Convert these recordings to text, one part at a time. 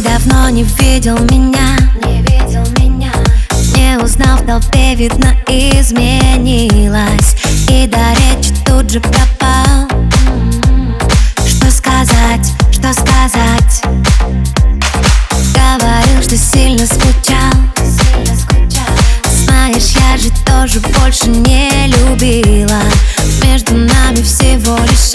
Ты давно не видел меня. Не видел меня. Не узнал в толпе, видно, изменилась. И до речи тут же пропал. Что сказать, что сказать? Говорил, что сильно скучал. Сильно скучал. Знаешь, я же тоже больше не любила. Между нами всего лишь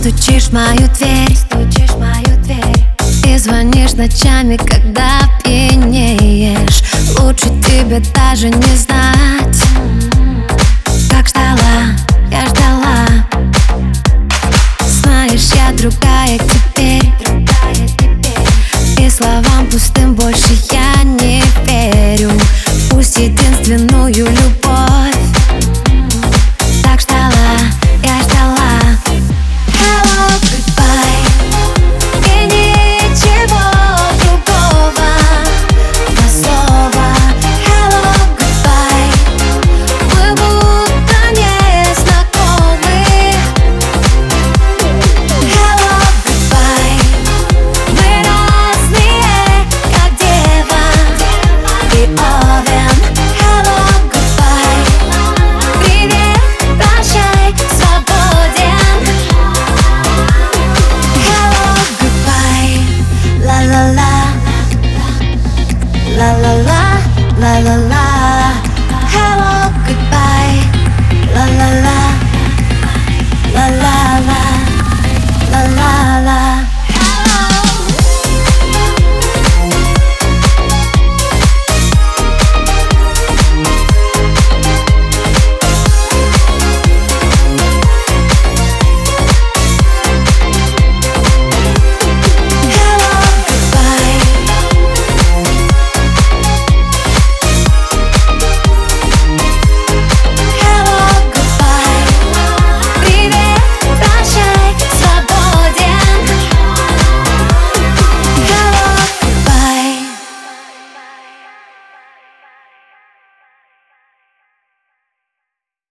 стучишь в мою дверь. Стучишь в мою дверь. И звонишь ночами, когда пьянеешь. Лучше тебе даже не знать. Как ждала, я ждала. Знаешь, я другая теперь. Другая теперь. И словам пустым больше я не верю. Пусть единственную любовь la